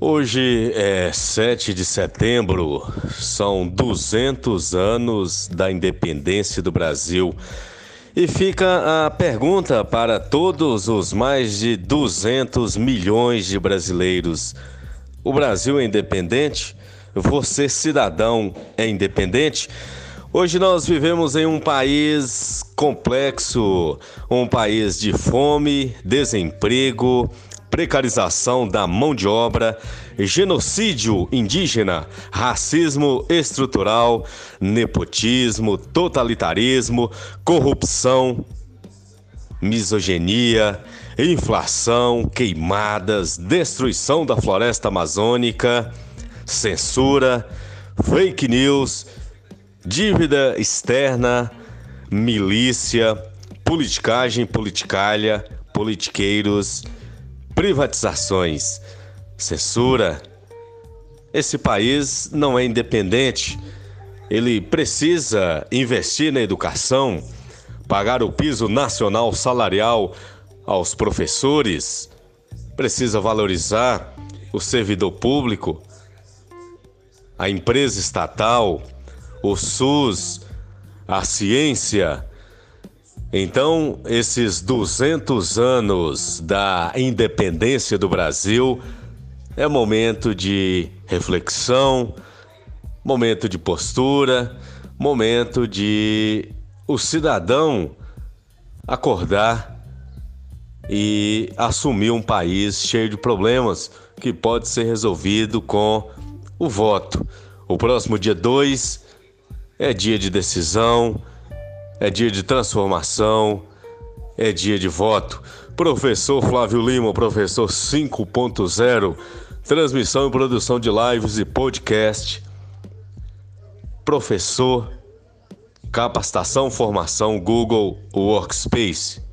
Hoje é 7 de setembro, são 200 anos da independência do Brasil. E fica a pergunta para todos os mais de 200 milhões de brasileiros: o Brasil é independente? Você, cidadão, é independente? Hoje nós vivemos em um país complexo, um país de fome, desemprego, precarização da mão de obra, genocídio indígena, racismo estrutural, nepotismo, totalitarismo, corrupção, misoginia, inflação, queimadas, destruição da floresta amazônica, censura, fake news, dívida externa, milícia, politicagem, politicalha, politiqueiros privatizações, censura. Esse país não é independente. Ele precisa investir na educação, pagar o piso nacional salarial aos professores, precisa valorizar o servidor público, a empresa estatal, o SUS, a ciência, então, esses 200 anos da independência do Brasil é momento de reflexão, momento de postura, momento de o cidadão acordar e assumir um país cheio de problemas que pode ser resolvido com o voto. O próximo dia 2 é dia de decisão é dia de transformação, é dia de voto. Professor Flávio Lima, professor 5.0, transmissão e produção de lives e podcast. Professor, capacitação, formação Google Workspace.